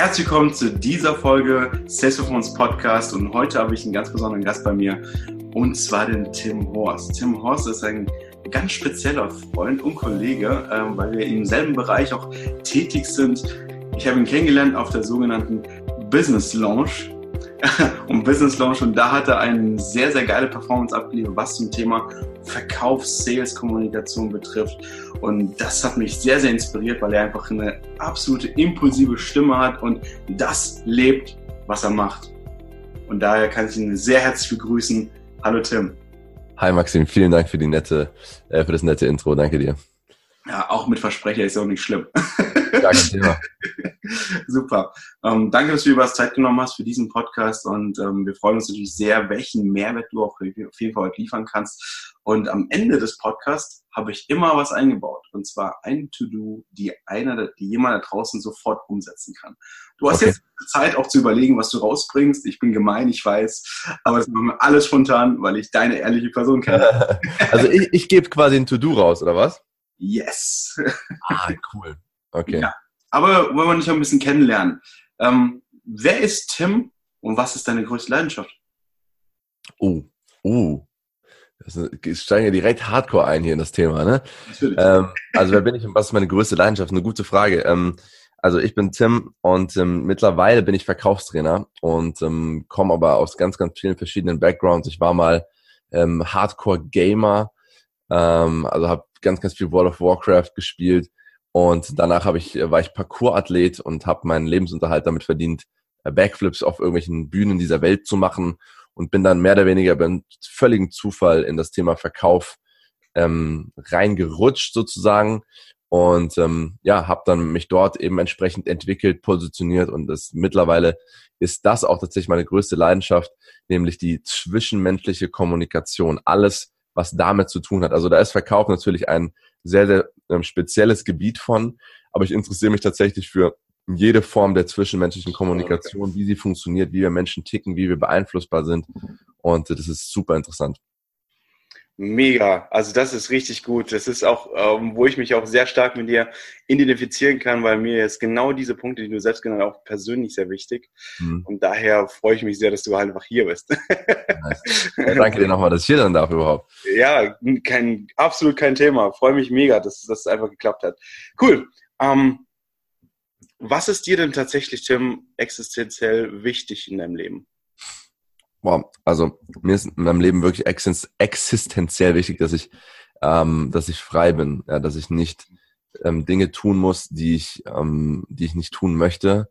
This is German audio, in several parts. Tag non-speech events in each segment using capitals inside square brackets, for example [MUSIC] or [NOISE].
Herzlich willkommen zu dieser Folge Sales Performance Podcast und heute habe ich einen ganz besonderen Gast bei mir und zwar den Tim Horst. Tim Horst ist ein ganz spezieller Freund und Kollege, ähm, weil wir im selben Bereich auch tätig sind. Ich habe ihn kennengelernt auf der sogenannten Business Launch [LAUGHS] um Business Launch und da hat er eine sehr, sehr geile Performance abgeliefert, was zum Thema Verkauf, Sales, Kommunikation betrifft. Und das hat mich sehr, sehr inspiriert, weil er einfach eine absolute impulsive Stimme hat und das lebt, was er macht. Und daher kann ich ihn sehr herzlich begrüßen. Hallo Tim. Hi Maxim, vielen Dank für die nette, äh, für das nette Intro. Danke dir. Ja, auch mit Versprecher ist auch nicht schlimm. [LAUGHS] Gar kein Thema. [LAUGHS] Super. Ähm, danke, dass du über das Zeit genommen hast für diesen Podcast und ähm, wir freuen uns natürlich sehr, welchen Mehrwert du auch auf jeden Fall heute liefern kannst. Und am Ende des Podcasts habe ich immer was eingebaut und zwar ein To-Do, die einer, die jemand da draußen sofort umsetzen kann. Du hast okay. jetzt Zeit auch zu überlegen, was du rausbringst. Ich bin gemein, ich weiß, aber das machen wir alles spontan, weil ich deine ehrliche Person kenne. [LAUGHS] also ich, ich gebe quasi ein To-Do raus, oder was? Yes. Ah, cool. Okay. Ja. Aber wollen wir dich noch ein bisschen kennenlernen. Ähm, wer ist Tim und was ist deine größte Leidenschaft? Oh, oh. Ich steige ja direkt hardcore ein hier in das Thema, ne? Natürlich. Ähm, also wer bin ich und was ist meine größte Leidenschaft? Eine gute Frage. Ähm, also ich bin Tim und ähm, mittlerweile bin ich Verkaufstrainer und ähm, komme aber aus ganz, ganz vielen verschiedenen Backgrounds. Ich war mal ähm, Hardcore-Gamer, ähm, also habe ganz, ganz viel World of Warcraft gespielt und danach habe ich, war ich Parkour-Athlet und habe meinen Lebensunterhalt damit verdient, äh, Backflips auf irgendwelchen Bühnen dieser Welt zu machen und bin dann mehr oder weniger beim völligen Zufall in das Thema Verkauf ähm, reingerutscht sozusagen und ähm, ja, habe dann mich dort eben entsprechend entwickelt, positioniert und das mittlerweile ist das auch tatsächlich meine größte Leidenschaft, nämlich die zwischenmenschliche Kommunikation. Alles, was damit zu tun hat. Also da ist Verkauf natürlich ein sehr, sehr ähm, spezielles Gebiet von, aber ich interessiere mich tatsächlich für jede Form der zwischenmenschlichen Kommunikation, wie sie funktioniert, wie wir Menschen ticken, wie wir beeinflussbar sind. Und das ist super interessant. Mega, also das ist richtig gut. Das ist auch, ähm, wo ich mich auch sehr stark mit dir identifizieren kann, weil mir jetzt genau diese Punkte, die du selbst genannt hast, auch persönlich sehr wichtig. Mhm. Und daher freue ich mich sehr, dass du halt einfach hier bist. Nice. Ja, danke dir nochmal, dass ich hier dann darf überhaupt. Ja, kein, absolut kein Thema. Freue mich mega, dass das einfach geklappt hat. Cool. Ähm, was ist dir denn tatsächlich, Tim, existenziell wichtig in deinem Leben? Boah, also mir ist in meinem Leben wirklich existenziell wichtig, dass ich, ähm, dass ich frei bin, ja, dass ich nicht ähm, Dinge tun muss, die ich, ähm, die ich nicht tun möchte,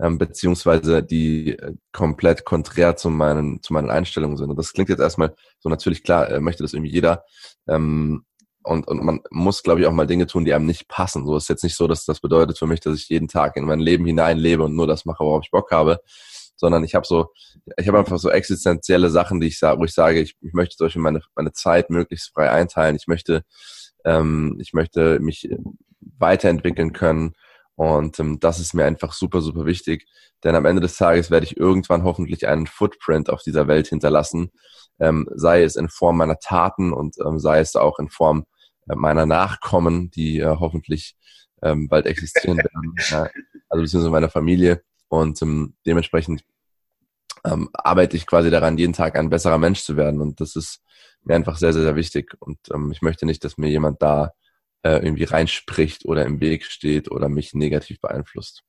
ähm, beziehungsweise die äh, komplett konträr zu meinen, zu meinen Einstellungen sind. Und das klingt jetzt erstmal so natürlich klar, äh, möchte das irgendwie jeder. Ähm, und, und man muss, glaube ich, auch mal Dinge tun, die einem nicht passen. So ist jetzt nicht so, dass das bedeutet für mich, dass ich jeden Tag in mein Leben hineinlebe und nur das mache, worauf ich Bock habe, sondern ich habe so, ich habe einfach so existenzielle Sachen, die ich sage, wo ich sage, ich, ich möchte zum Beispiel meine, meine Zeit möglichst frei einteilen. Ich möchte, ähm, ich möchte mich weiterentwickeln können. Und ähm, das ist mir einfach super, super wichtig. Denn am Ende des Tages werde ich irgendwann hoffentlich einen Footprint auf dieser Welt hinterlassen. Ähm, sei es in Form meiner Taten und ähm, sei es auch in Form äh, meiner Nachkommen, die äh, hoffentlich ähm, bald existieren werden. [LAUGHS] ja, also beziehungsweise meiner Familie. Und ähm, dementsprechend ähm, arbeite ich quasi daran, jeden Tag ein besserer Mensch zu werden. Und das ist mir einfach sehr, sehr, sehr wichtig. Und ähm, ich möchte nicht, dass mir jemand da äh, irgendwie reinspricht oder im Weg steht oder mich negativ beeinflusst.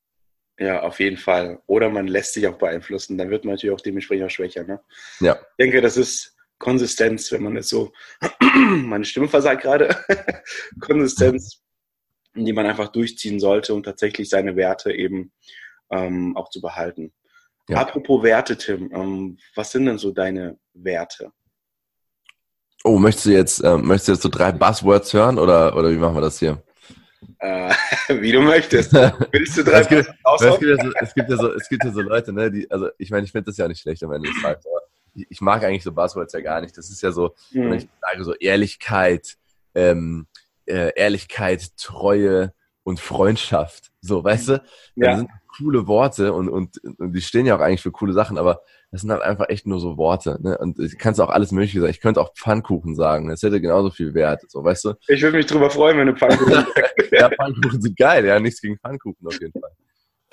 Ja, auf jeden Fall. Oder man lässt sich auch beeinflussen, dann wird man natürlich auch dementsprechend auch schwächer. Ne? Ja. Ich denke, das ist Konsistenz, wenn man es so, [CLEARS THROAT] meine Stimme versagt gerade, [LAUGHS] Konsistenz, die man einfach durchziehen sollte und tatsächlich seine Werte eben ähm, auch zu behalten. Ja. Apropos Werte, Tim, ähm, was sind denn so deine Werte? Oh, möchtest du jetzt, äh, möchtest du jetzt so drei Buzzwords hören oder, oder wie machen wir das hier? Äh, [LAUGHS] wie du möchtest. Willst du drei es, gibt, es, gibt ja so, es, gibt ja so, es gibt ja so Leute, ne, die, also ich meine, ich finde das ja nicht schlecht am Ende des Tages, aber ich, ich, mag eigentlich so Buzzwords ja gar nicht. Das ist ja so, mhm. wenn ich sage so Ehrlichkeit, ähm, äh, Ehrlichkeit, Treue und Freundschaft. So, weißt du? Ja. Das sind coole Worte und, und, und die stehen ja auch eigentlich für coole Sachen, aber das sind halt einfach echt nur so Worte. Ne? Und ich kann auch alles Mögliche sagen. Ich könnte auch Pfannkuchen sagen. Das hätte genauso viel Wert. So, weißt du? Ich würde mich drüber freuen, wenn du Pfannkuchen [LAUGHS] Ja, Pfannkuchen sind geil. Ja, nichts gegen Pfannkuchen auf jeden Fall.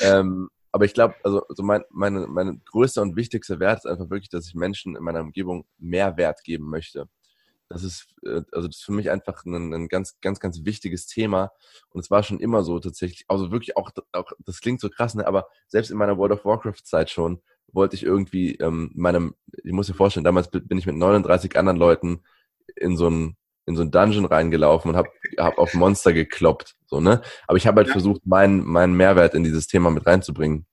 ähm, aber ich glaube, also, also mein, meine, meine größte und wichtigste Wert ist einfach wirklich, dass ich Menschen in meiner Umgebung mehr Wert geben möchte. Das ist, äh, also das ist für mich einfach ein, ein ganz, ganz, ganz wichtiges Thema. Und es war schon immer so tatsächlich, also wirklich auch, auch das klingt so krass, ne? aber selbst in meiner World of Warcraft-Zeit schon wollte ich irgendwie ähm, meinem, ich muss dir vorstellen, damals bin ich mit 39 anderen Leuten in so ein in so ein Dungeon reingelaufen und habe hab auf Monster gekloppt, so ne. Aber ich habe halt ja. versucht, meinen meinen Mehrwert in dieses Thema mit reinzubringen.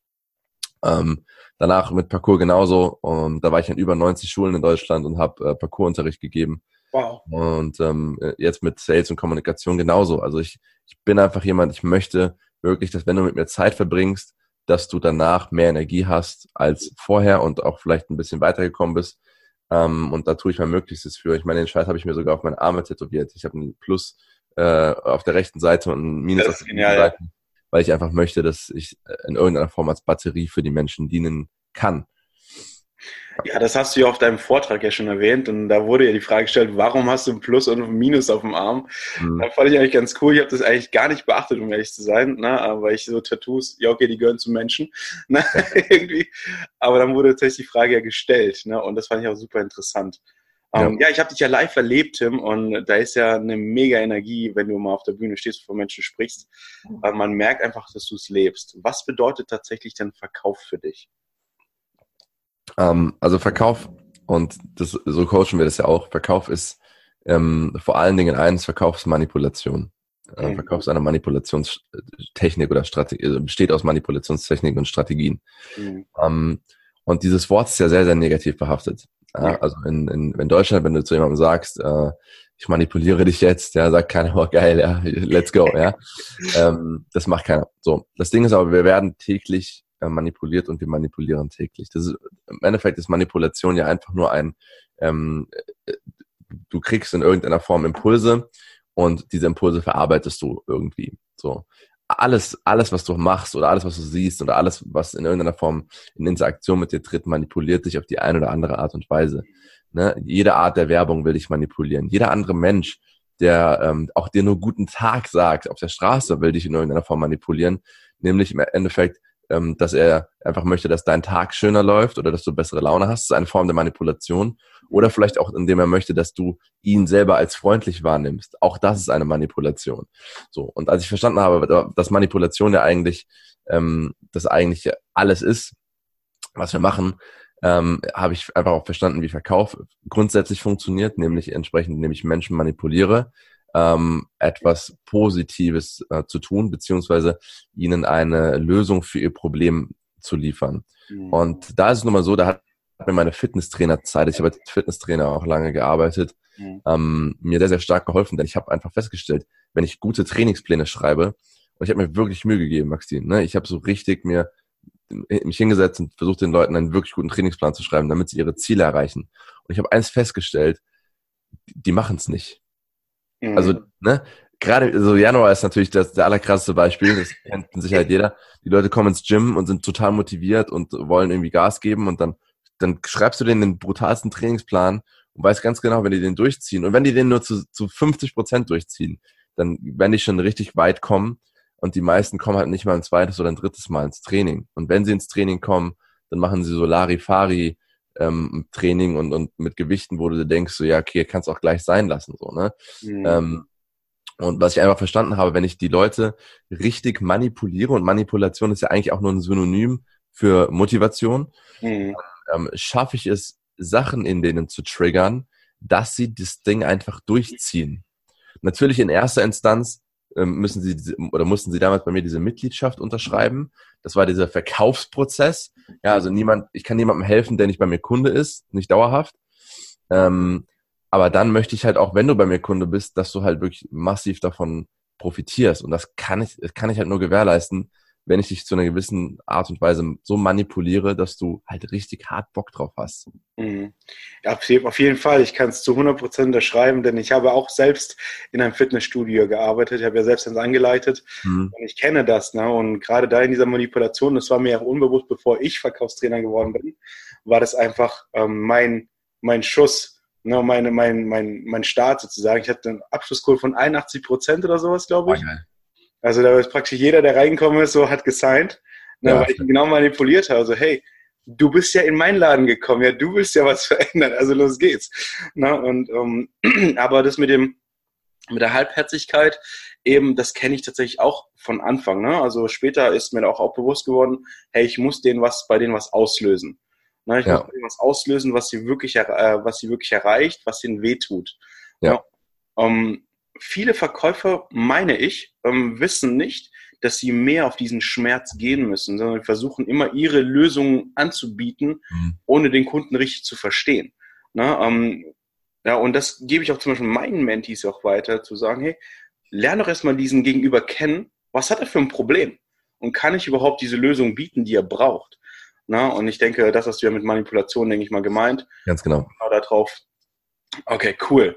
Ähm, danach mit Parcours genauso. Und da war ich in über 90 Schulen in Deutschland und habe äh, Parcoursunterricht gegeben. Wow. Und ähm, jetzt mit Sales und Kommunikation genauso. Also ich, ich bin einfach jemand, ich möchte wirklich, dass wenn du mit mir Zeit verbringst, dass du danach mehr Energie hast als vorher und auch vielleicht ein bisschen weitergekommen bist. Ähm, und da tue ich mein Möglichstes für. Ich meine, den Scheiß habe ich mir sogar auf meine Arme tätowiert. Ich habe ein Plus äh, auf der rechten Seite und ein Minus auf der linken Seite, weil ich einfach möchte, dass ich in irgendeiner Form als Batterie für die Menschen dienen kann. Ja, das hast du ja auf deinem Vortrag ja schon erwähnt und da wurde ja die Frage gestellt, warum hast du ein Plus und ein Minus auf dem Arm? Mhm. Da fand ich eigentlich ganz cool. Ich habe das eigentlich gar nicht beachtet, um ehrlich zu sein, ne? weil ich so Tattoos, ja okay, die gehören zu Menschen, [LAUGHS] ne? irgendwie. Aber dann wurde tatsächlich die Frage ja gestellt ne? und das fand ich auch super interessant. Ja, um, ja ich habe dich ja live erlebt, Tim, und da ist ja eine mega Energie, wenn du mal auf der Bühne stehst und vor Menschen sprichst. Weil man merkt einfach, dass du es lebst. Was bedeutet tatsächlich denn Verkauf für dich? Ähm, also Verkauf, und das, so coachen wir das ja auch, Verkauf ist ähm, vor allen Dingen eins, Verkaufsmanipulation. Äh, mhm. Verkauf ist eine Manipulationstechnik oder Strategie, also besteht aus Manipulationstechniken und Strategien. Mhm. Ähm, und dieses Wort ist ja sehr, sehr negativ behaftet. Ja, also in, in, in Deutschland, wenn du zu jemandem sagst, äh, ich manipuliere dich jetzt, ja, sagt keiner, oh geil, ja, let's go, ja. [LAUGHS] ähm, das macht keiner. So, das Ding ist aber, wir werden täglich manipuliert und wir manipulieren täglich. Das ist, Im Endeffekt ist Manipulation ja einfach nur ein, ähm, äh, du kriegst in irgendeiner Form Impulse und diese Impulse verarbeitest du irgendwie. So. Alles, alles, was du machst oder alles, was du siehst oder alles, was in irgendeiner Form in Interaktion mit dir tritt, manipuliert dich auf die eine oder andere Art und Weise. Ne? Jede Art der Werbung will dich manipulieren. Jeder andere Mensch, der ähm, auch dir nur guten Tag sagt auf der Straße, will dich in irgendeiner Form manipulieren. Nämlich im Endeffekt ähm, dass er einfach möchte, dass dein Tag schöner läuft oder dass du bessere Laune hast. Das ist eine Form der Manipulation. Oder vielleicht auch, indem er möchte, dass du ihn selber als freundlich wahrnimmst. Auch das ist eine Manipulation. So. Und als ich verstanden habe, dass Manipulation ja eigentlich, ähm, das eigentlich alles ist, was wir machen, ähm, habe ich einfach auch verstanden, wie Verkauf grundsätzlich funktioniert, nämlich entsprechend, indem ich Menschen manipuliere, ähm, etwas Positives äh, zu tun, beziehungsweise ihnen eine Lösung für ihr Problem zu liefern. Mhm. Und da ist es nun mal so, da hat mir meine Fitnesstrainerzeit, ich habe als Fitnesstrainer auch lange gearbeitet, mhm. ähm, mir sehr, sehr stark geholfen, denn ich habe einfach festgestellt, wenn ich gute Trainingspläne schreibe, und ich habe mir wirklich Mühe gegeben, Maxine, ne? ich habe so richtig mir mich hingesetzt und versucht den Leuten einen wirklich guten Trainingsplan zu schreiben, damit sie ihre Ziele erreichen. Und ich habe eins festgestellt, die machen es nicht. Mhm. Also, ne, gerade so Januar ist natürlich das der allerkrasseste Beispiel, das [LAUGHS] kennt in Sicherheit jeder. Die Leute kommen ins Gym und sind total motiviert und wollen irgendwie Gas geben und dann, dann schreibst du denen den brutalsten Trainingsplan und weißt ganz genau, wenn die den durchziehen und wenn die den nur zu, zu 50 Prozent durchziehen, dann werden die schon richtig weit kommen und die meisten kommen halt nicht mal ein zweites oder ein drittes Mal ins Training. Und wenn sie ins Training kommen, dann machen sie so Larifari ähm, Training und, und mit Gewichten, wo du denkst, so ja, okay, kannst auch gleich sein lassen, so, ne? Mhm. Ähm, und was ich einfach verstanden habe, wenn ich die Leute richtig manipuliere, und Manipulation ist ja eigentlich auch nur ein Synonym für Motivation, mhm. ähm, schaffe ich es, Sachen in denen zu triggern, dass sie das Ding einfach durchziehen. Natürlich in erster Instanz müssen sie oder mussten sie damals bei mir diese Mitgliedschaft unterschreiben. Das war dieser Verkaufsprozess. Ja, also niemand, ich kann niemandem helfen, der nicht bei mir Kunde ist, nicht dauerhaft. Ähm, aber dann möchte ich halt auch, wenn du bei mir Kunde bist, dass du halt wirklich massiv davon profitierst. Und das kann ich, das kann ich halt nur gewährleisten, wenn ich dich zu einer gewissen Art und Weise so manipuliere, dass du halt richtig hart Bock drauf hast. Mhm. Ja, auf jeden Fall. Ich kann es zu 100 Prozent unterschreiben, denn ich habe auch selbst in einem Fitnessstudio gearbeitet. Ich habe ja selbst eins angeleitet mhm. und ich kenne das. Ne? Und gerade da in dieser Manipulation, das war mir auch unbewusst, bevor ich Verkaufstrainer geworden bin, war das einfach ähm, mein, mein Schuss, ne? meine, mein, mein, mein Start sozusagen. Ich hatte einen Abschlusskurs von 81 Prozent oder sowas, glaube ich. Oh, also da ist praktisch jeder, der reingekommen ist, so hat gesigned. Ne, ja. Weil ich ihn genau manipuliert habe. Also, hey, du bist ja in meinen Laden gekommen, ja, du willst ja was [LAUGHS] verändern, also los geht's. Ne? Und um, ähm, [CLEARS THROAT] aber das mit dem mit der Halbherzigkeit, eben, das kenne ich tatsächlich auch von Anfang. Ne? Also später ist mir auch, auch bewusst geworden, hey, ich muss denen was, bei denen was auslösen. Ne? Ich ja. muss bei denen was auslösen, was sie wirklich, äh, was sie wirklich erreicht, was ihnen wehtut. Ja. Ne? Um, viele Verkäufer, meine ich, ähm, wissen nicht, dass sie mehr auf diesen Schmerz gehen müssen, sondern versuchen immer ihre Lösungen anzubieten, mhm. ohne den Kunden richtig zu verstehen. Ne? Ähm, ja, und das gebe ich auch zum Beispiel meinen Mentees auch weiter, zu sagen, hey, lerne doch erstmal diesen Gegenüber kennen. Was hat er für ein Problem? Und kann ich überhaupt diese Lösung bieten, die er braucht? Na, und ich denke, das hast du ja mit Manipulation, denke ich mal, gemeint. Ganz genau. Genau da drauf. Okay, cool.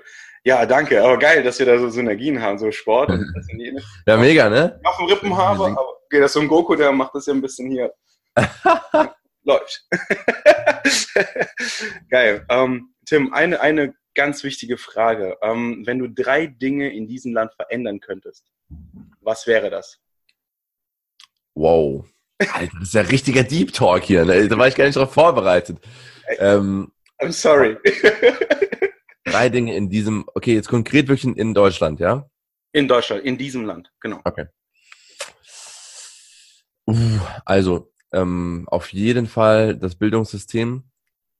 Ja, danke. Aber geil, dass wir da so Synergien haben, so Sport. Und [LAUGHS] ja, mega, ne? Auf dem Rippen habe, aber okay, das ist so ein Goku, der macht das ja ein bisschen hier. [LAUGHS] Läuft. [LAUGHS] geil. Ähm, Tim, eine, eine ganz wichtige Frage. Ähm, wenn du drei Dinge in diesem Land verändern könntest, was wäre das? Wow. Alter, das ist ja richtiger Deep Talk hier. Ne? Da war ich gar nicht darauf vorbereitet. Ähm, I'm sorry. Drei Dinge in diesem, okay, jetzt konkret wirklich in Deutschland, ja? In Deutschland, in diesem Land, genau. Okay. Uh, also, ähm, auf jeden Fall das Bildungssystem.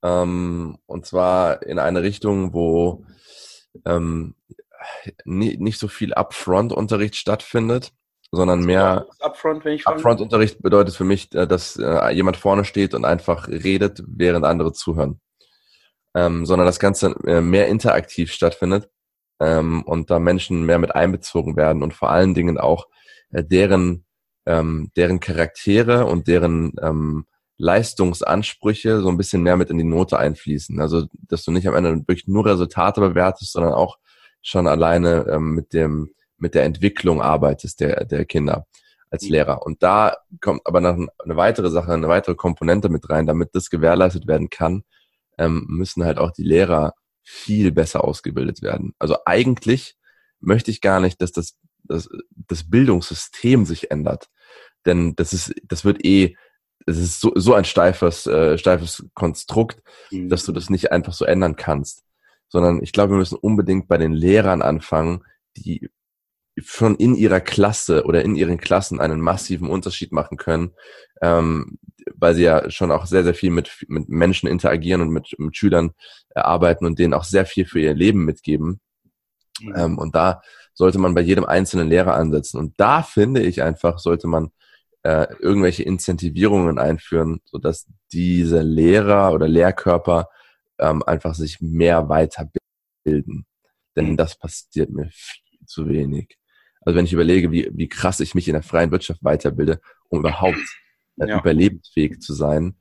Ähm, und zwar in eine Richtung, wo ähm, nicht so viel Upfront-Unterricht stattfindet, sondern mehr Upfront-Unterricht bedeutet für mich, äh, dass äh, jemand vorne steht und einfach redet, während andere zuhören ähm, sondern das Ganze äh, mehr interaktiv stattfindet ähm, und da Menschen mehr mit einbezogen werden und vor allen Dingen auch äh, deren, ähm, deren Charaktere und deren ähm, Leistungsansprüche so ein bisschen mehr mit in die Note einfließen. Also, dass du nicht am Ende wirklich nur Resultate bewertest, sondern auch schon alleine ähm, mit dem, mit der Entwicklung arbeitest der, der Kinder als mhm. Lehrer. Und da kommt aber noch eine weitere Sache, eine weitere Komponente mit rein, damit das gewährleistet werden kann, ähm, müssen halt auch die Lehrer viel besser ausgebildet werden. Also eigentlich möchte ich gar nicht, dass das, das, das Bildungssystem sich ändert. Denn das ist, das wird eh, es ist so, so ein steifes, äh, steifes Konstrukt, mhm. dass du das nicht einfach so ändern kannst. Sondern ich glaube, wir müssen unbedingt bei den Lehrern anfangen, die schon in ihrer Klasse oder in ihren Klassen einen massiven Unterschied machen können, ähm, weil sie ja schon auch sehr, sehr viel mit, mit Menschen interagieren und mit, mit Schülern äh, arbeiten und denen auch sehr viel für ihr Leben mitgeben. Mhm. Ähm, und da sollte man bei jedem einzelnen Lehrer ansetzen. Und da finde ich einfach, sollte man äh, irgendwelche Incentivierungen einführen, sodass diese Lehrer oder Lehrkörper ähm, einfach sich mehr weiterbilden. Denn mhm. das passiert mir viel zu wenig. Also wenn ich überlege, wie, wie krass ich mich in der freien Wirtschaft weiterbilde, um überhaupt äh, ja. überlebensfähig zu sein,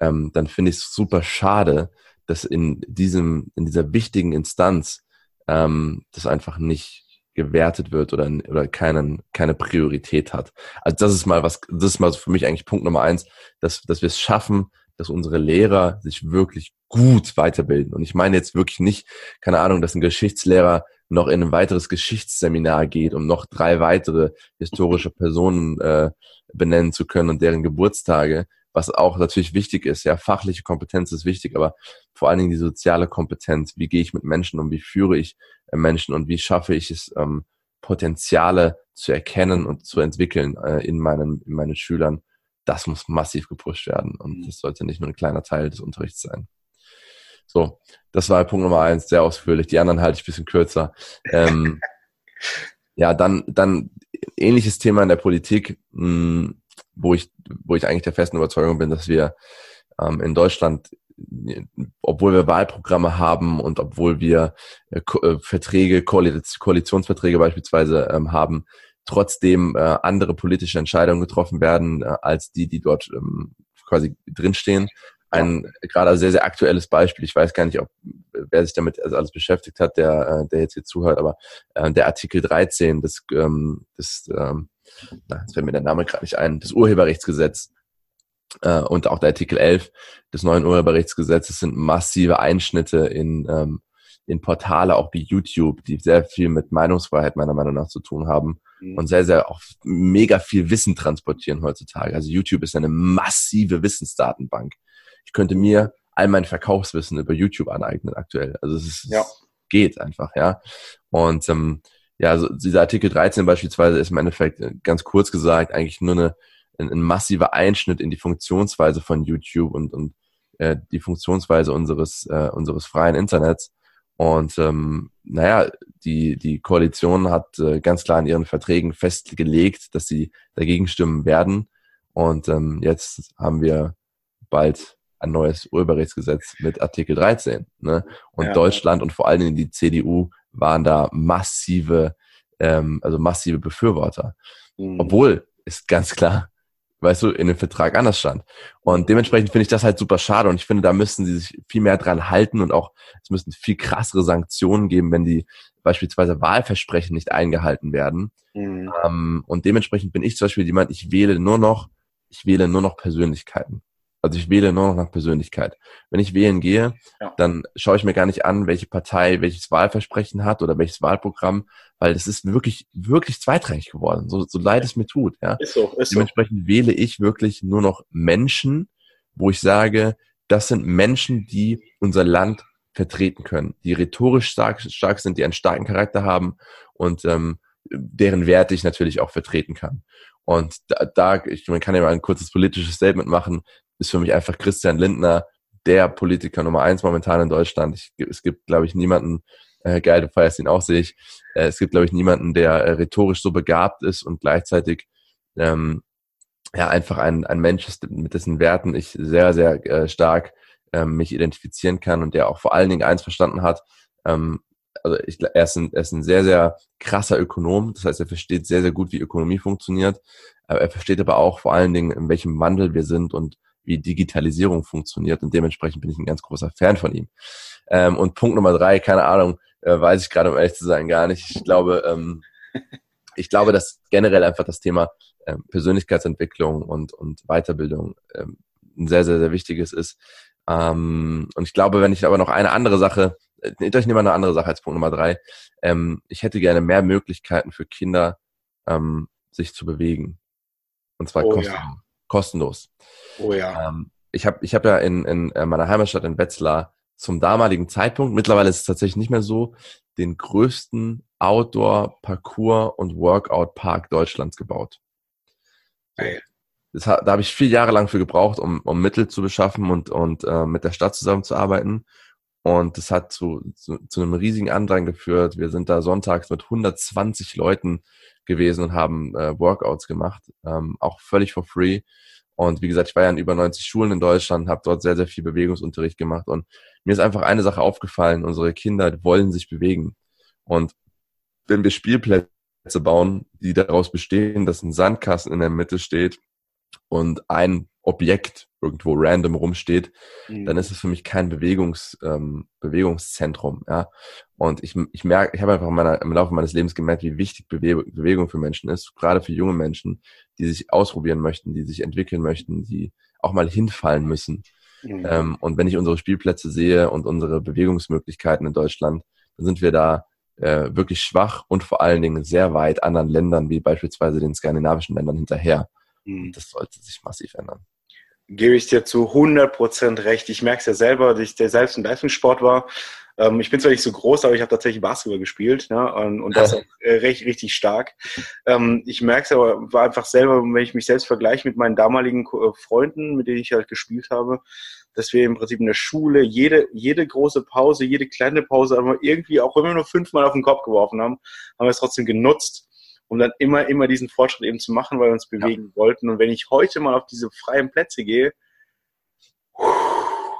ähm, dann finde ich es super schade, dass in diesem, in dieser wichtigen Instanz ähm, das einfach nicht gewertet wird oder, oder keinen, keine Priorität hat. Also das ist mal was, das ist mal für mich eigentlich Punkt Nummer eins, dass, dass wir es schaffen, dass unsere Lehrer sich wirklich gut weiterbilden. Und ich meine jetzt wirklich nicht, keine Ahnung, dass ein Geschichtslehrer noch in ein weiteres Geschichtsseminar geht, um noch drei weitere historische Personen äh, benennen zu können und deren Geburtstage, was auch natürlich wichtig ist. Ja, fachliche Kompetenz ist wichtig, aber vor allen Dingen die soziale Kompetenz. Wie gehe ich mit Menschen um? Wie führe ich äh, Menschen und wie schaffe ich es, ähm, Potenziale zu erkennen und zu entwickeln äh, in meinen, in meinen Schülern? Das muss massiv gepusht werden und mhm. das sollte nicht nur ein kleiner Teil des Unterrichts sein. So, das war Punkt Nummer eins, sehr ausführlich. Die anderen halte ich ein bisschen kürzer. Ähm, [LAUGHS] ja, dann, dann ähnliches Thema in der Politik, mh, hm, wo ich, wo ich eigentlich der festen Überzeugung bin, dass wir ähm, in Deutschland, obwohl wir Wahlprogramme haben und obwohl wir äh, äh Verträge, Koalitionsverträge beispielsweise ähm, haben, trotzdem äh, andere politische Entscheidungen getroffen werden äh, als die, die dort ähm, quasi drinstehen ein gerade sehr, sehr aktuelles Beispiel. Ich weiß gar nicht, ob wer sich damit also alles beschäftigt hat, der, äh, der jetzt hier zuhört, aber äh, der Artikel 13 des, ähm, des ähm, na, jetzt fällt mir der Name gerade nicht ein, des Urheberrechtsgesetz äh, und auch der Artikel 11 des neuen Urheberrechtsgesetzes sind massive Einschnitte in, ähm, in Portale auch wie YouTube, die sehr viel mit Meinungsfreiheit meiner Meinung nach zu tun haben mhm. und sehr, sehr auch mega viel Wissen transportieren heutzutage. Also YouTube ist eine massive Wissensdatenbank. Ich könnte mir all mein Verkaufswissen über YouTube aneignen aktuell. Also es ist, ja. geht einfach, ja. Und ähm, ja, also dieser Artikel 13 beispielsweise ist im Endeffekt äh, ganz kurz gesagt eigentlich nur eine, ein, ein massiver Einschnitt in die Funktionsweise von YouTube und, und äh, die Funktionsweise unseres, äh, unseres freien Internets. Und ähm, naja, die, die Koalition hat äh, ganz klar in ihren Verträgen festgelegt, dass sie dagegen stimmen werden. Und ähm, jetzt haben wir bald ein neues Urheberrechtsgesetz mit Artikel 13. Ne? Und ja. Deutschland und vor allen Dingen die CDU waren da massive, ähm, also massive Befürworter. Mhm. Obwohl ist ganz klar, weißt du, in dem Vertrag anders stand. Und dementsprechend finde ich das halt super schade und ich finde, da müssten sie sich viel mehr dran halten und auch, es müssten viel krassere Sanktionen geben, wenn die beispielsweise Wahlversprechen nicht eingehalten werden. Mhm. Ähm, und dementsprechend bin ich zum Beispiel jemand, ich wähle nur noch, ich wähle nur noch Persönlichkeiten. Also ich wähle nur noch nach Persönlichkeit. Wenn ich wählen gehe, ja. dann schaue ich mir gar nicht an, welche Partei welches Wahlversprechen hat oder welches Wahlprogramm, weil das ist wirklich, wirklich zweitrangig geworden, so, so leid es mir tut. Ja. Ist so, ist Dementsprechend so. wähle ich wirklich nur noch Menschen, wo ich sage, das sind Menschen, die unser Land vertreten können, die rhetorisch stark, stark sind, die einen starken Charakter haben und ähm, deren Werte ich natürlich auch vertreten kann. Und da, da ich, man kann ja mal ein kurzes politisches Statement machen, ist für mich einfach Christian Lindner der Politiker Nummer eins momentan in Deutschland. Ich, es gibt, glaube ich, niemanden, äh, geil, du feierst ihn auch, sehe ich. Äh, es gibt, glaube ich, niemanden, der äh, rhetorisch so begabt ist und gleichzeitig ähm, ja einfach ein, ein Mensch ist, mit dessen Werten ich sehr, sehr äh, stark ähm, mich identifizieren kann und der auch vor allen Dingen eins verstanden hat. Ähm, also ich, er, ist ein, er ist ein sehr, sehr krasser Ökonom. Das heißt, er versteht sehr, sehr gut, wie Ökonomie funktioniert. Er versteht aber auch vor allen Dingen, in welchem Wandel wir sind und wie Digitalisierung funktioniert und dementsprechend bin ich ein ganz großer Fan von ihm. Ähm, und Punkt Nummer drei, keine Ahnung, äh, weiß ich gerade, um ehrlich zu sein, gar nicht. Ich glaube, ähm, [LAUGHS] ich glaube, dass generell einfach das Thema ähm, Persönlichkeitsentwicklung und, und Weiterbildung ähm, ein sehr, sehr, sehr wichtiges ist. Ähm, und ich glaube, wenn ich aber noch eine andere Sache, äh, ich nehme mal eine andere Sache als Punkt Nummer drei, ähm, ich hätte gerne mehr Möglichkeiten für Kinder, ähm, sich zu bewegen. Und zwar oh, kostenlos. Ja kostenlos. Oh ja. Ähm, ich habe ich hab ja in, in äh, meiner Heimatstadt in Wetzlar zum damaligen Zeitpunkt, mittlerweile ist es tatsächlich nicht mehr so, den größten Outdoor, Parkour und Workout Park Deutschlands gebaut. Hey. Das, da habe ich vier Jahre lang für gebraucht, um, um Mittel zu beschaffen und, und äh, mit der Stadt zusammenzuarbeiten. Und das hat zu, zu, zu einem riesigen Andrang geführt. Wir sind da sonntags mit 120 Leuten gewesen und haben äh, Workouts gemacht, ähm, auch völlig for free. Und wie gesagt, ich war ja in über 90 Schulen in Deutschland, habe dort sehr, sehr viel Bewegungsunterricht gemacht. Und mir ist einfach eine Sache aufgefallen, unsere Kinder wollen sich bewegen. Und wenn wir Spielplätze bauen, die daraus bestehen, dass ein Sandkasten in der Mitte steht und ein Objekt irgendwo random rumsteht, mhm. dann ist es für mich kein Bewegungs, ähm, Bewegungszentrum. Ja? Und ich, ich merke, ich habe einfach in meiner, im Laufe meines Lebens gemerkt, wie wichtig Bewe Bewegung für Menschen ist, gerade für junge Menschen, die sich ausprobieren möchten, die sich entwickeln möchten, die auch mal hinfallen müssen. Mhm. Ähm, und wenn ich unsere Spielplätze sehe und unsere Bewegungsmöglichkeiten in Deutschland, dann sind wir da äh, wirklich schwach und vor allen Dingen sehr weit anderen Ländern, wie beispielsweise den skandinavischen Ländern hinterher. Mhm. Das sollte sich massiv ändern gebe ich dir zu 100% recht. Ich merke es ja selber, dass ich selbst im Leistungssport war. Ähm, ich bin zwar nicht so groß, aber ich habe tatsächlich Basketball gespielt ne? und, und das [LAUGHS] auch äh, recht, richtig stark. Ähm, ich merke es aber war einfach selber, wenn ich mich selbst vergleiche mit meinen damaligen äh, Freunden, mit denen ich halt gespielt habe, dass wir im Prinzip in der Schule jede, jede große Pause, jede kleine Pause, aber irgendwie, auch wenn wir nur fünfmal auf den Kopf geworfen haben, haben wir es trotzdem genutzt um dann immer, immer diesen Fortschritt eben zu machen, weil wir uns bewegen ja. wollten. Und wenn ich heute mal auf diese freien Plätze gehe,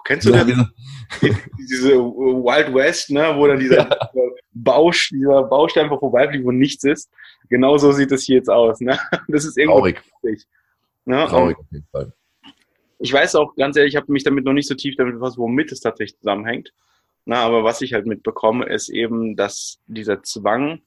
kennst du ja, das? diese Wild West, ne, wo dann dieser, ja. Bausch, dieser Baustein einfach vorbeifliegt, wo nichts ist. Genauso sieht es hier jetzt aus. Ne? Das ist irgendwo traurig. Ne? Traurig auf jeden Fall. Ich weiß auch, ganz ehrlich, ich habe mich damit noch nicht so tief damit befasst, womit es tatsächlich zusammenhängt. Na, aber was ich halt mitbekomme, ist eben, dass dieser Zwang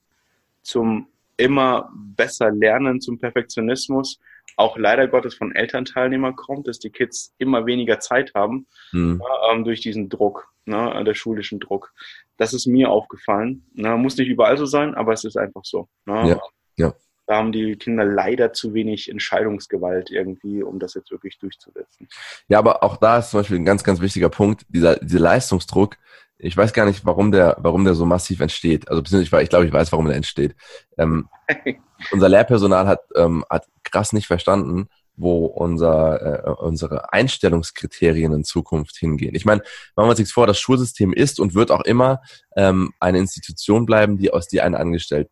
zum immer besser lernen zum Perfektionismus auch leider Gottes von Elternteilnehmern kommt, dass die Kids immer weniger Zeit haben mhm. ja, ähm, durch diesen Druck. ne, der schulischen Druck. Das ist mir aufgefallen. Ne, muss nicht überall so sein, aber es ist einfach so. Ne? Ja, ja. Da haben die Kinder leider zu wenig Entscheidungsgewalt irgendwie, um das jetzt wirklich durchzusetzen. Ja, aber auch da ist zum Beispiel ein ganz, ganz wichtiger Punkt, dieser, dieser Leistungsdruck. Ich weiß gar nicht, warum der, warum der so massiv entsteht. Also beziehungsweise ich glaube, ich weiß, warum der entsteht. Ähm, [LAUGHS] unser Lehrpersonal hat, ähm, hat krass nicht verstanden, wo unser, äh, unsere Einstellungskriterien in Zukunft hingehen. Ich meine, machen wir uns nichts vor, das Schulsystem ist und wird auch immer ähm, eine Institution bleiben, die aus dir einen angestellt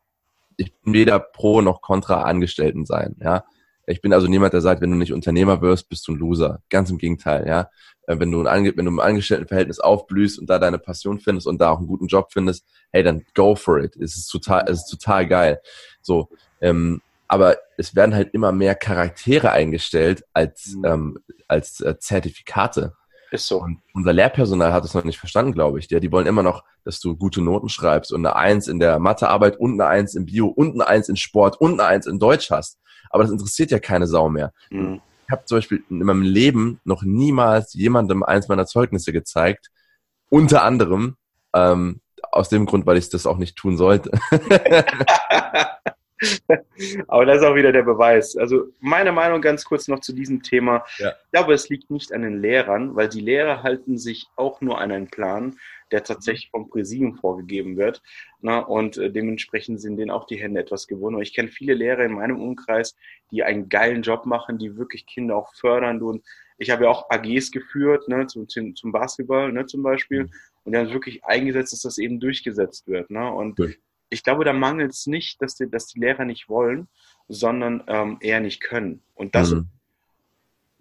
ich bin weder pro noch kontra Angestellten sein, ja. Ich bin also niemand, der sagt, wenn du nicht Unternehmer wirst, bist du ein Loser. Ganz im Gegenteil, ja. Äh, wenn du, ein, wenn du im Angestelltenverhältnis aufblühst und da deine Passion findest und da auch einen guten Job findest, hey, dann go for it. Es ist total, es ist total geil. So, ähm, aber es werden halt immer mehr Charaktere eingestellt als, mhm. ähm, als äh, Zertifikate. Ist so. Und unser Lehrpersonal hat es noch nicht verstanden, glaube ich. Ja, die wollen immer noch, dass du gute Noten schreibst und eine Eins in der Mathearbeit und eine Eins im Bio und eine Eins in Sport und eine Eins in Deutsch hast. Aber das interessiert ja keine Sau mehr. Mhm. Ich habe zum Beispiel in meinem Leben noch niemals jemandem eins meiner Zeugnisse gezeigt. Unter anderem ähm, aus dem Grund, weil ich das auch nicht tun sollte. [LAUGHS] Aber das ist auch wieder der Beweis. Also meine Meinung ganz kurz noch zu diesem Thema. Ja. Ich glaube, es liegt nicht an den Lehrern, weil die Lehrer halten sich auch nur an einen Plan, der tatsächlich vom Präsidium vorgegeben wird. Na, und äh, dementsprechend sind denen auch die Hände etwas gewonnen. Ich kenne viele Lehrer in meinem Umkreis, die einen geilen Job machen, die wirklich Kinder auch fördern. Und ich habe ja auch AGs geführt, ne, zum, zum Basketball ne, zum Beispiel. Mhm. Und die haben wirklich eingesetzt, dass das eben durchgesetzt wird. Ne? Und Durch ich glaube, da mangelt es nicht, dass die, dass die Lehrer nicht wollen, sondern ähm, eher nicht können. Und das, mhm.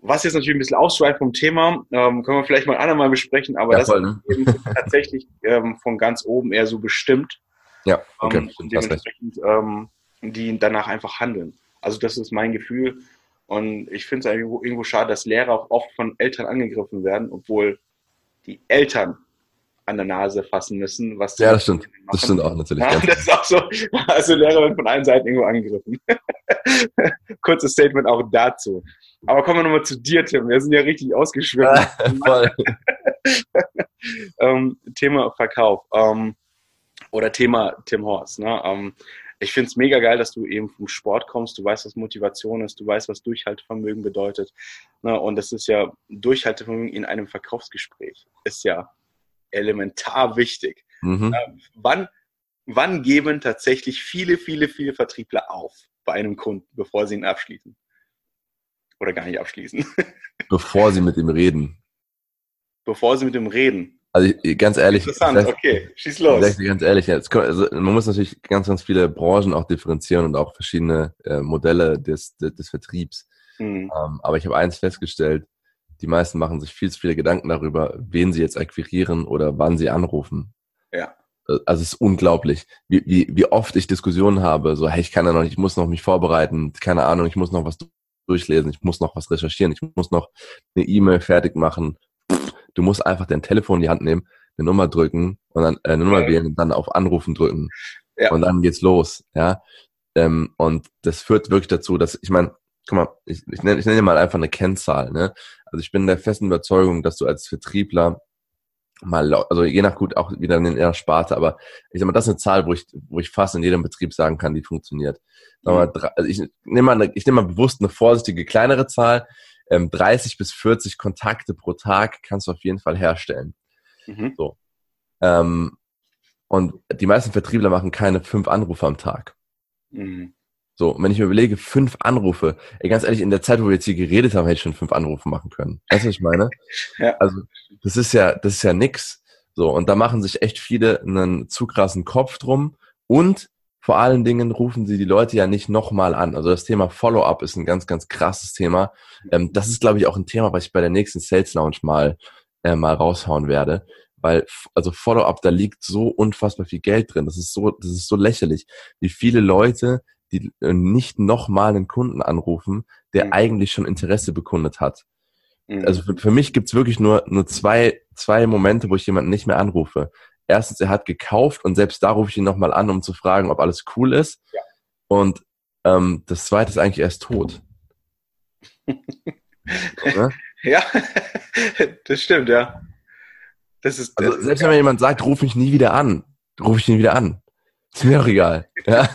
Was jetzt natürlich ein bisschen ausschweift vom Thema, ähm, können wir vielleicht mal andermal besprechen, aber ja, das voll, ne? ist [LAUGHS] tatsächlich ähm, von ganz oben eher so bestimmt. Ja, okay. Ähm, und dementsprechend, ähm, die danach einfach handeln. Also das ist mein Gefühl. Und ich finde es irgendwo, irgendwo schade, dass Lehrer auch oft von Eltern angegriffen werden, obwohl die Eltern an der Nase fassen müssen. Was ja, das stimmt. Das stimmt auch natürlich. Ja, das ist auch so. Also Lehrer werden von allen Seiten irgendwo angegriffen. [LAUGHS] Kurzes Statement auch dazu. Aber kommen wir nochmal zu dir, Tim. Wir sind ja richtig ausgeschwimmt. [LAUGHS] [LAUGHS] ähm, Thema Verkauf. Ähm, oder Thema Tim Horst. Ne? Ähm, ich finde es mega geil, dass du eben vom Sport kommst. Du weißt, was Motivation ist. Du weißt, was Durchhaltevermögen bedeutet. Ne? Und das ist ja Durchhaltevermögen in einem Verkaufsgespräch. Ist ja elementar wichtig. Mhm. Wann, wann geben tatsächlich viele, viele, viele Vertriebler auf bei einem Kunden, bevor sie ihn abschließen? Oder gar nicht abschließen? [LAUGHS] Bevor sie mit ihm reden. Bevor sie mit ihm reden. Also ganz ehrlich. Interessant, okay, schieß los. Ganz ehrlich, kommt, also man muss natürlich ganz, ganz viele Branchen auch differenzieren und auch verschiedene äh, Modelle des, des, des Vertriebs. Mhm. Ähm, aber ich habe eins festgestellt, die meisten machen sich viel zu viele Gedanken darüber, wen sie jetzt akquirieren oder wann sie anrufen. Ja. Äh, also es ist unglaublich, wie, wie, wie oft ich Diskussionen habe, so, hey, ich kann ja noch ich muss noch mich vorbereiten, keine Ahnung, ich muss noch was durchlesen, ich muss noch was recherchieren, ich muss noch eine E-Mail fertig machen. Du musst einfach dein Telefon in die Hand nehmen, eine Nummer drücken und dann äh, eine Nummer ja. wählen und dann auf Anrufen drücken. Ja. Und dann geht's los, ja. Ähm, und das führt wirklich dazu, dass, ich meine, guck mal, ich, ich nenne ich nenn mal einfach eine Kennzahl, ne? Also ich bin der festen Überzeugung, dass du als Vertriebler mal, also je nach gut auch wieder in der Sparte, aber ich sag mal, das ist eine Zahl, wo ich, wo ich fast in jedem Betrieb sagen kann, die funktioniert. Sag mal, mhm. also ich nehme mal, eine, ich nehme mal bewusst eine vorsichtige kleinere Zahl. Ähm, 30 bis 40 Kontakte pro Tag kannst du auf jeden Fall herstellen. Mhm. So. Ähm, und die meisten Vertriebler machen keine fünf Anrufe am Tag. Mhm. So, und wenn ich mir überlege, fünf Anrufe, ey, ganz ehrlich, in der Zeit, wo wir jetzt hier geredet haben, hätte ich schon fünf Anrufe machen können. Weißt du, was ich meine? [LAUGHS] ja. Also, das ist ja, das ist ja nix. So, und da machen sich echt viele einen zu krassen Kopf drum und vor allen Dingen rufen sie die Leute ja nicht nochmal an. Also das Thema Follow-up ist ein ganz, ganz krasses Thema. Ähm, das ist, glaube ich, auch ein Thema, was ich bei der nächsten Sales Lounge mal, äh, mal raushauen werde. Weil, also Follow-up, da liegt so unfassbar viel Geld drin. Das ist so, das ist so lächerlich, wie viele Leute die äh, nicht nochmal einen Kunden anrufen, der mhm. eigentlich schon Interesse bekundet hat. Mhm. Also für, für mich gibt's wirklich nur, nur zwei, zwei Momente, wo ich jemanden nicht mehr anrufe. Erstens, er hat gekauft und selbst da rufe ich ihn nochmal an, um zu fragen, ob alles cool ist. Ja. Und ähm, das zweite ist eigentlich erst tot. [LAUGHS] ja, [LAUGHS] das stimmt, ja. Das ist, also das selbst wenn mir jemand sagt, ruf mich nie wieder an, ruf ich ihn wieder an. Ist mir doch egal. Ja,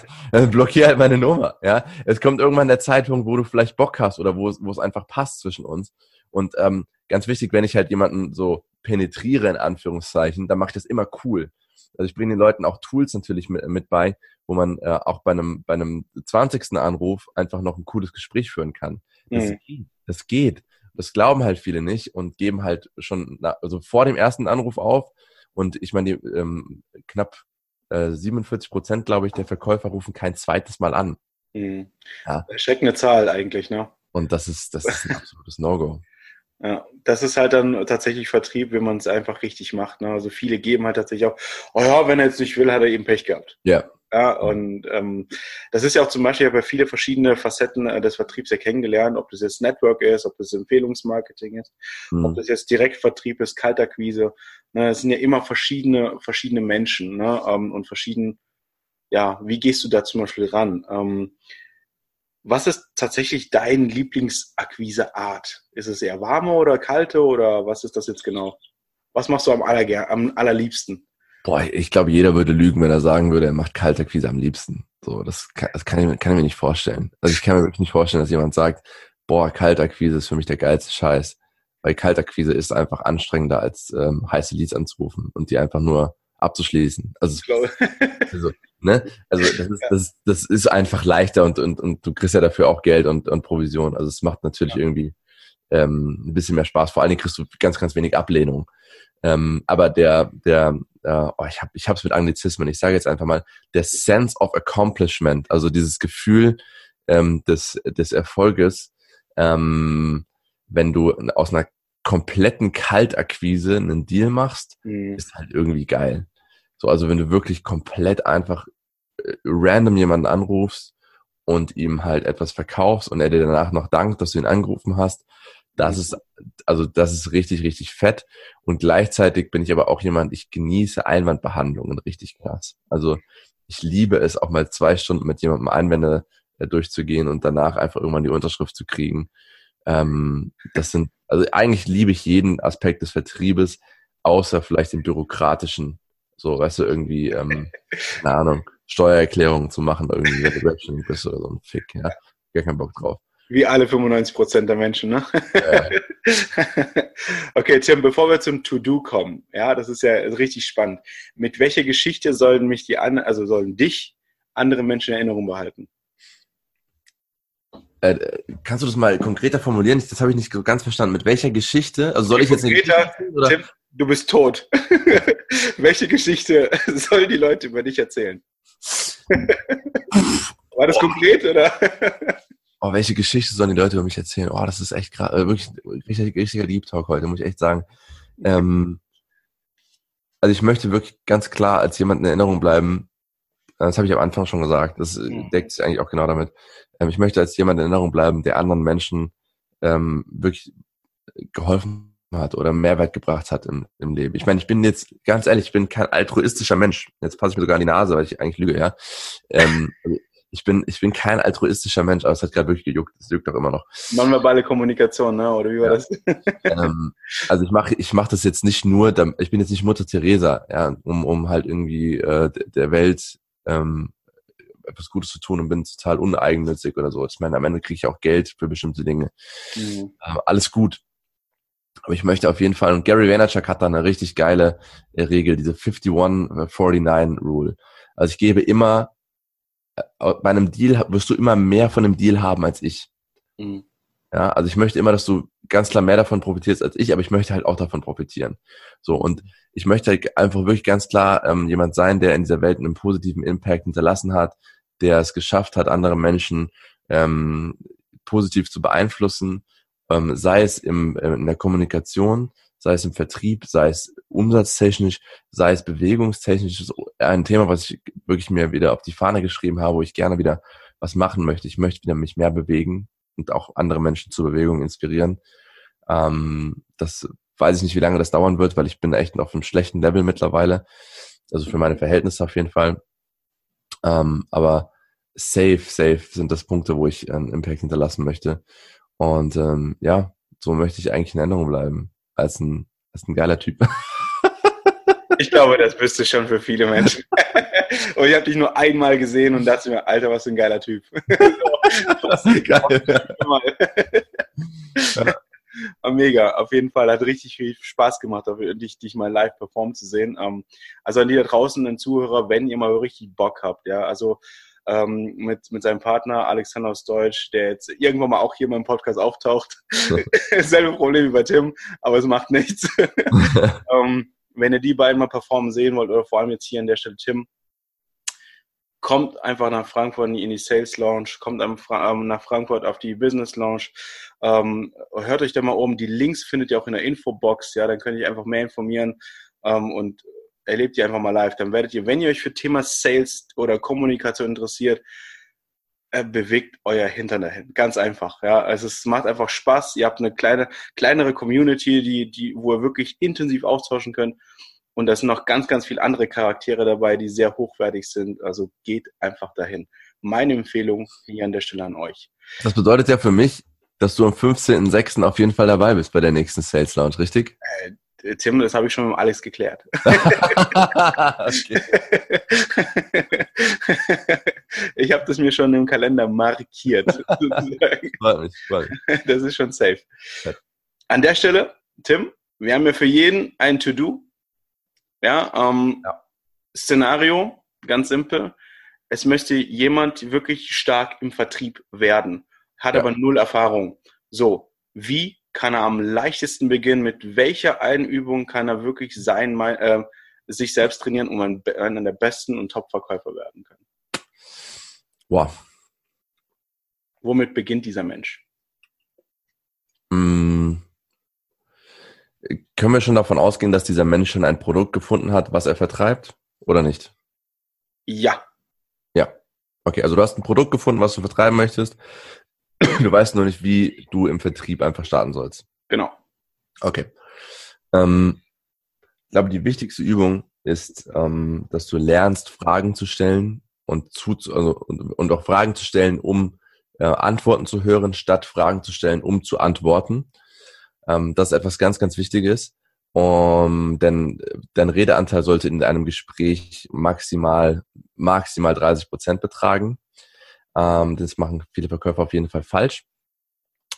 blockier halt meine Nummer. Ja, es kommt irgendwann der Zeitpunkt, wo du vielleicht Bock hast oder wo es, wo es einfach passt zwischen uns. Und ähm, ganz wichtig, wenn ich halt jemanden so penetriere in Anführungszeichen, dann mache ich das immer cool. Also ich bringe den Leuten auch Tools natürlich mit, mit bei, wo man äh, auch bei einem bei einem 20. Anruf einfach noch ein cooles Gespräch führen kann. Das, mhm. geht, das geht. Das glauben halt viele nicht und geben halt schon na, also vor dem ersten Anruf auf. Und ich meine, die, ähm, knapp äh, 47 Prozent, glaube ich, der Verkäufer rufen kein zweites Mal an. Mhm. Ja. Erschreckende Zahl eigentlich, ne? Und das ist, das ist ein absolutes [LAUGHS] No-Go. Ja, das ist halt dann tatsächlich Vertrieb, wenn man es einfach richtig macht. Ne? Also viele geben halt tatsächlich auch, oh ja, wenn er jetzt nicht will, hat er eben Pech gehabt. Ja. Ja, und ähm, das ist ja auch zum Beispiel, ich habe ja viele verschiedene Facetten äh, des Vertriebs ja kennengelernt, ob das jetzt Network ist, ob das Empfehlungsmarketing ist, mhm. ob das jetzt Direktvertrieb ist, Kaltakquise. Ne, es sind ja immer verschiedene, verschiedene Menschen ne, ähm, und verschieden, ja, wie gehst du da zum Beispiel ran? Ähm, was ist tatsächlich dein Lieblingsakquiseart? Ist es eher warme oder kalte oder was ist das jetzt genau? Was machst du am, aller, am allerliebsten? Boah, ich glaube, jeder würde lügen, wenn er sagen würde, er macht Kaltakquise am liebsten. So, das kann, das kann, ich, kann ich mir nicht vorstellen. Also ich kann mir wirklich nicht vorstellen, dass jemand sagt, boah, Kaltakquise ist für mich der geilste Scheiß. Weil Kaltakquise ist einfach anstrengender als ähm, heiße Leads anzurufen und die einfach nur abzuschließen. Also, [LAUGHS] also Ne? Also das ist, das, das ist einfach leichter und, und, und du kriegst ja dafür auch Geld und, und Provision. Also es macht natürlich ja. irgendwie ähm, ein bisschen mehr Spaß. Vor allen Dingen kriegst du ganz, ganz wenig Ablehnung. Ähm, aber der, der, äh, oh, ich habe ich hab's mit Anglizismen, ich sage jetzt einfach mal, der Sense of Accomplishment, also dieses Gefühl ähm, des, des Erfolges, ähm, wenn du aus einer kompletten Kaltakquise einen Deal machst, mhm. ist halt irgendwie geil. So, also wenn du wirklich komplett einfach äh, random jemanden anrufst und ihm halt etwas verkaufst und er dir danach noch dankt, dass du ihn angerufen hast, das ist, also das ist richtig, richtig fett. Und gleichzeitig bin ich aber auch jemand, ich genieße Einwandbehandlungen richtig krass. Also ich liebe es, auch mal zwei Stunden mit jemandem Einwände äh, durchzugehen und danach einfach irgendwann die Unterschrift zu kriegen. Ähm, das sind, also eigentlich liebe ich jeden Aspekt des Vertriebes, außer vielleicht den bürokratischen so, weißt du, irgendwie, ähm, keine Ahnung, Steuererklärungen zu machen, irgendwie, wenn du selbstständig bist oder so ein Fick, ja. Gar keinen Bock drauf. Wie alle 95 Prozent der Menschen, ne? Ja. [LAUGHS] okay, Tim, bevor wir zum To-Do kommen, ja, das ist ja richtig spannend. Mit welcher Geschichte sollen mich die an, also sollen dich andere Menschen in Erinnerung behalten? Äh, kannst du das mal konkreter formulieren? Das habe ich nicht ganz verstanden. Mit welcher Geschichte? Also soll ich jetzt eine oder? Tim, du bist tot. [LAUGHS] [LAUGHS] Welche Geschichte sollen die Leute über dich erzählen? War das oh. konkret oder? Oh, welche Geschichte sollen die Leute über mich erzählen? Oh, das ist echt gerade äh, wirklich richtig, richtiger Deep Talk heute, muss ich echt sagen. Ähm, also ich möchte wirklich ganz klar als jemand in Erinnerung bleiben. Das habe ich am Anfang schon gesagt. Das mhm. deckt sich eigentlich auch genau damit. Ähm, ich möchte als jemand in Erinnerung bleiben, der anderen Menschen ähm, wirklich geholfen hat oder Mehrwert gebracht hat im, im Leben. Ich meine, ich bin jetzt, ganz ehrlich, ich bin kein altruistischer Mensch. Jetzt passe ich mir sogar an die Nase, weil ich eigentlich lüge, ja. Ähm, [LAUGHS] ich bin, ich bin kein altruistischer Mensch, aber es hat gerade wirklich gejuckt. Es juckt doch immer noch. Nonverbale Kommunikation, ne? Oder wie war ja. das? [LAUGHS] ähm, also ich mache, ich mache das jetzt nicht nur, ich bin jetzt nicht Mutter Teresa, ja, um, um halt irgendwie äh, der Welt ähm, etwas Gutes zu tun und bin total uneigennützig oder so. Ich meine, am Ende kriege ich auch Geld für bestimmte Dinge. Mhm. Ähm, alles gut. Aber ich möchte auf jeden Fall, und Gary Vaynerchuk hat da eine richtig geile äh, Regel, diese 51-49 Rule. Also ich gebe immer, äh, bei einem Deal wirst du immer mehr von einem Deal haben als ich. Mhm. Ja, also ich möchte immer, dass du ganz klar mehr davon profitierst als ich, aber ich möchte halt auch davon profitieren. So, und ich möchte halt einfach wirklich ganz klar ähm, jemand sein, der in dieser Welt einen positiven Impact hinterlassen hat, der es geschafft hat, andere Menschen ähm, positiv zu beeinflussen ähm, sei es im, äh, in der Kommunikation, sei es im Vertrieb, sei es umsatztechnisch, sei es bewegungstechnisch, ein Thema, was ich wirklich mir wieder auf die Fahne geschrieben habe, wo ich gerne wieder was machen möchte. Ich möchte wieder mich mehr bewegen und auch andere Menschen zur Bewegung inspirieren. Ähm, das weiß ich nicht, wie lange das dauern wird, weil ich bin echt auf einem schlechten Level mittlerweile. Also für meine Verhältnisse auf jeden Fall. Ähm, aber safe, safe sind das Punkte, wo ich einen Impact hinterlassen möchte. Und ähm, ja, so möchte ich eigentlich in Erinnerung bleiben. Als ein, als ein geiler Typ. [LAUGHS] Ich glaube, das bist du schon für viele Menschen. und ich habe dich nur einmal gesehen und dachte mir, Alter, was für ein geiler Typ. Geil. Ja. Mega, auf jeden Fall. Hat richtig viel Spaß gemacht, dich, dich mal live performen zu sehen. Ähm, also an die da draußen, den Zuhörer, wenn ihr mal richtig Bock habt, ja, also ähm, mit, mit seinem Partner Alexander aus Deutsch, der jetzt irgendwann mal auch hier in meinem Podcast auftaucht. [LAUGHS] Selbe Problem wie bei Tim, aber es macht nichts. [LAUGHS] ähm, wenn ihr die beiden mal performen sehen wollt, oder vor allem jetzt hier an der Stelle Tim, kommt einfach nach Frankfurt in die Sales Lounge, kommt ähm, nach Frankfurt auf die Business Lounge. Ähm, hört euch da mal um. Die Links findet ihr auch in der Infobox. Ja, dann könnt ihr einfach mehr informieren ähm, und erlebt ihr einfach mal live. Dann werdet ihr, wenn ihr euch für Thema Sales oder Kommunikation interessiert, bewegt euer Hintern dahin. Ganz einfach. Ja, also es macht einfach Spaß. Ihr habt eine kleine, kleinere Community, die, die, wo ihr wirklich intensiv austauschen könnt. Und da sind noch ganz, ganz viele andere Charaktere dabei, die sehr hochwertig sind. Also geht einfach dahin. Meine Empfehlung hier an der Stelle an euch. Das bedeutet ja für mich, dass du am 15.06. auf jeden Fall dabei bist bei der nächsten Sales Lounge, richtig? Äh, Tim, das habe ich schon mit Alex geklärt. [LAUGHS] [LAUGHS] ich habe das mir schon im Kalender markiert. [LAUGHS] das ist schon safe. An der Stelle, Tim, wir haben ja für jeden ein To-Do. Ja, ähm, ja. Szenario, ganz simpel. Es möchte jemand wirklich stark im Vertrieb werden, hat ja. aber null Erfahrung. So, wie kann er am leichtesten beginnen? Mit welcher Einübung kann er wirklich sein, äh, sich selbst trainieren, um ein, einer der besten und Top-Verkäufer werden können? Wow. Womit beginnt dieser Mensch? Mm können wir schon davon ausgehen, dass dieser Mensch schon ein Produkt gefunden hat, was er vertreibt oder nicht? Ja. Ja. Okay, also du hast ein Produkt gefunden, was du vertreiben möchtest. [LAUGHS] Du weißt nur nicht, wie du im Vertrieb einfach starten sollst. Genau. Okay. Ähm, ich glaube, die wichtigste Übung ist, ähm, dass du lernst, Fragen zu stellen und, zu, also, und, und auch Fragen zu stellen, um äh, Antworten zu hören, statt Fragen zu stellen, um zu antworten. Ähm, das ist etwas ganz, ganz Wichtiges. Um, denn dein Redeanteil sollte in einem Gespräch maximal, maximal 30 Prozent betragen. Ähm, das machen viele Verkäufer auf jeden Fall falsch.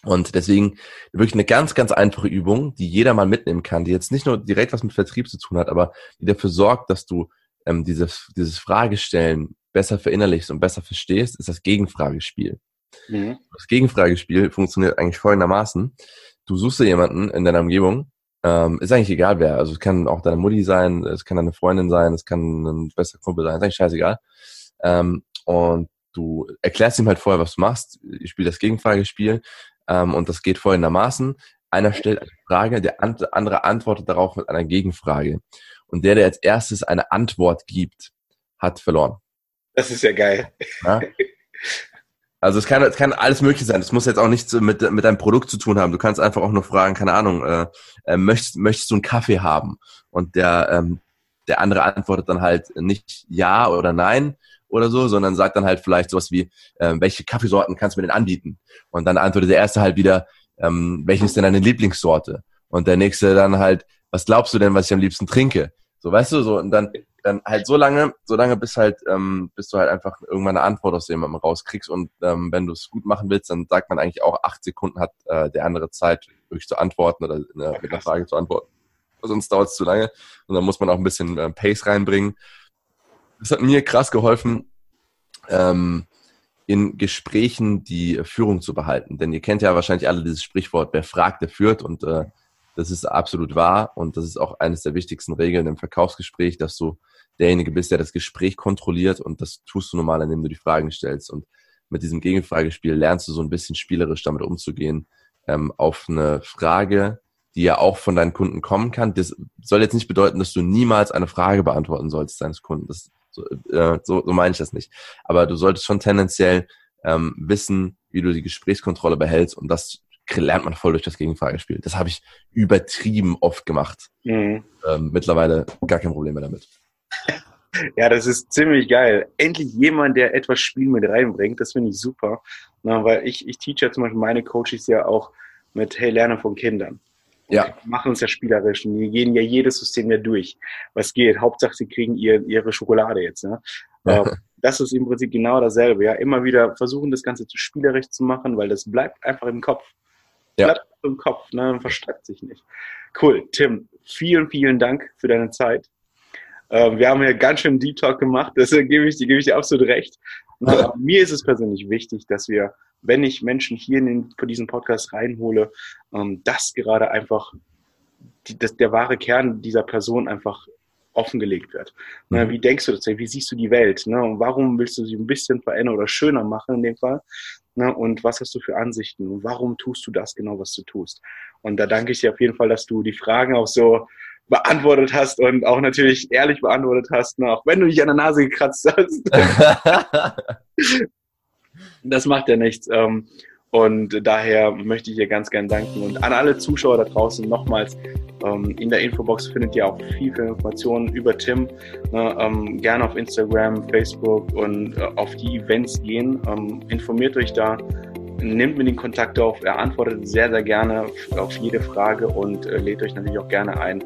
Und deswegen wirklich eine ganz, ganz einfache Übung, die jeder mal mitnehmen kann, die jetzt nicht nur direkt was mit Vertrieb zu tun hat, aber die dafür sorgt, dass du ähm, dieses, dieses Fragestellen besser verinnerlichst und besser verstehst, ist das Gegenfragespiel. Mhm. Das Gegenfragespiel funktioniert eigentlich folgendermaßen du suchst dir jemanden in deiner Umgebung, ähm, ist eigentlich egal wer. Also es kann auch deine Mutti sein, es kann deine Freundin sein, es kann ein bester Kumpel sein, ist eigentlich scheißegal. Ähm, und du erklärst ihm halt vorher, was du machst. Ich spiele das Gegenfragespiel ähm, und das geht folgendermaßen. Einer stellt eine Frage, der andere antwortet darauf mit einer Gegenfrage. Und der, der als erstes eine Antwort gibt, hat verloren. Das ist ja geil. Ja? Also es kann, es kann alles mögliche sein. Es muss jetzt auch nichts mit, mit deinem Produkt zu tun haben. Du kannst einfach auch nur fragen, keine Ahnung, äh, äh, möchtest, möchtest du einen Kaffee haben? Und der, ähm, der andere antwortet dann halt nicht ja oder nein oder so, sondern sagt dann halt vielleicht sowas wie, äh, welche Kaffeesorten kannst du mir denn anbieten? Und dann antwortet der erste halt wieder, ähm, welche ist denn deine Lieblingssorte? Und der nächste dann halt, was glaubst du denn, was ich am liebsten trinke? So, weißt du, so, und dann dann halt so lange, so lange bis halt, ähm, bis du halt einfach irgendwann eine Antwort aus jemandem rauskriegst und ähm, wenn du es gut machen willst, dann sagt man eigentlich auch, acht Sekunden hat äh, der andere Zeit, wirklich zu antworten oder äh, mit einer Frage zu antworten. Sonst dauert es zu lange und dann muss man auch ein bisschen äh, Pace reinbringen. Das hat mir krass geholfen, ähm, in Gesprächen die Führung zu behalten. Denn ihr kennt ja wahrscheinlich alle dieses Sprichwort, wer fragt, der führt und äh, das ist absolut wahr und das ist auch eines der wichtigsten Regeln im Verkaufsgespräch, dass du derjenige bist, der das Gespräch kontrolliert und das tust du normal, indem du die Fragen stellst. Und mit diesem Gegenfragespiel lernst du so ein bisschen spielerisch damit umzugehen, ähm, auf eine Frage, die ja auch von deinen Kunden kommen kann. Das soll jetzt nicht bedeuten, dass du niemals eine Frage beantworten sollst deines Kunden. Das, so, äh, so, so meine ich das nicht. Aber du solltest schon tendenziell ähm, wissen, wie du die Gesprächskontrolle behältst und das lernt man voll durch das Gegenfragespiel. Das habe ich übertrieben oft gemacht. Mhm. Ähm, mittlerweile gar kein Problem mehr damit. Ja, das ist ziemlich geil. Endlich jemand, der etwas Spiel mit reinbringt. Das finde ich super. Na, weil ich, ich teache ja zum Beispiel meine Coaches ja auch mit Hey, Lernen von Kindern. Ja. Wir machen uns ja spielerisch und wir gehen ja jedes System ja durch, was geht. Hauptsache, sie kriegen ihr, ihre Schokolade jetzt. Ne? Ja. Ähm, das ist im Prinzip genau dasselbe. Ja, immer wieder versuchen, das Ganze zu spielerisch zu machen, weil das bleibt einfach im Kopf. Ja. Bleibt im Kopf, ne? verstreckt sich nicht. Cool, Tim, vielen, vielen Dank für deine Zeit. Ähm, wir haben ja ganz schön Deep Talk gemacht, [LAUGHS] deswegen gebe ich, dir, gebe ich dir absolut recht. [LAUGHS] Ja. Mir ist es persönlich wichtig, dass wir, wenn ich Menschen hier in den, für diesen Podcast reinhole, ähm, dass gerade einfach die, dass der wahre Kern dieser Person einfach offengelegt wird. Mhm. Wie denkst du das? Wie siehst du die Welt? Ne? Und warum willst du sie ein bisschen verändern oder schöner machen in dem Fall? Ne? Und was hast du für Ansichten? Und warum tust du das genau, was du tust? Und da danke ich dir auf jeden Fall, dass du die Fragen auch so beantwortet hast und auch natürlich ehrlich beantwortet hast, auch wenn du dich an der Nase gekratzt hast. [LAUGHS] das macht ja nichts. Ähm, und daher möchte ich hier ganz gern danken. Und an alle Zuschauer da draußen nochmals, ähm, in der Infobox findet ihr auch viel, viel Informationen über Tim. Ne, ähm, gerne auf Instagram, Facebook und äh, auf die Events gehen. Ähm, informiert euch da, nehmt mir den Kontakt auf. Er antwortet sehr, sehr gerne auf jede Frage und äh, lädt euch natürlich auch gerne ein.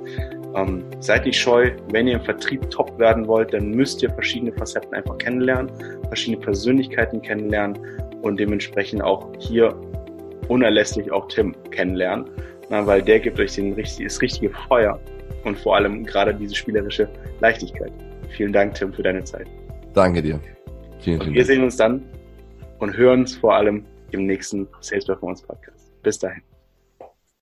Ähm, seid nicht scheu, wenn ihr im Vertrieb top werden wollt, dann müsst ihr verschiedene Facetten einfach kennenlernen, verschiedene Persönlichkeiten kennenlernen und dementsprechend auch hier unerlässlich auch Tim kennenlernen, na, weil der gibt euch den, das richtige Feuer und vor allem gerade diese spielerische Leichtigkeit. Vielen Dank, Tim, für deine Zeit. Danke dir. Vielen, und wir sehen uns dann und hören uns vor allem im nächsten Sales Performance Podcast. Bis dahin.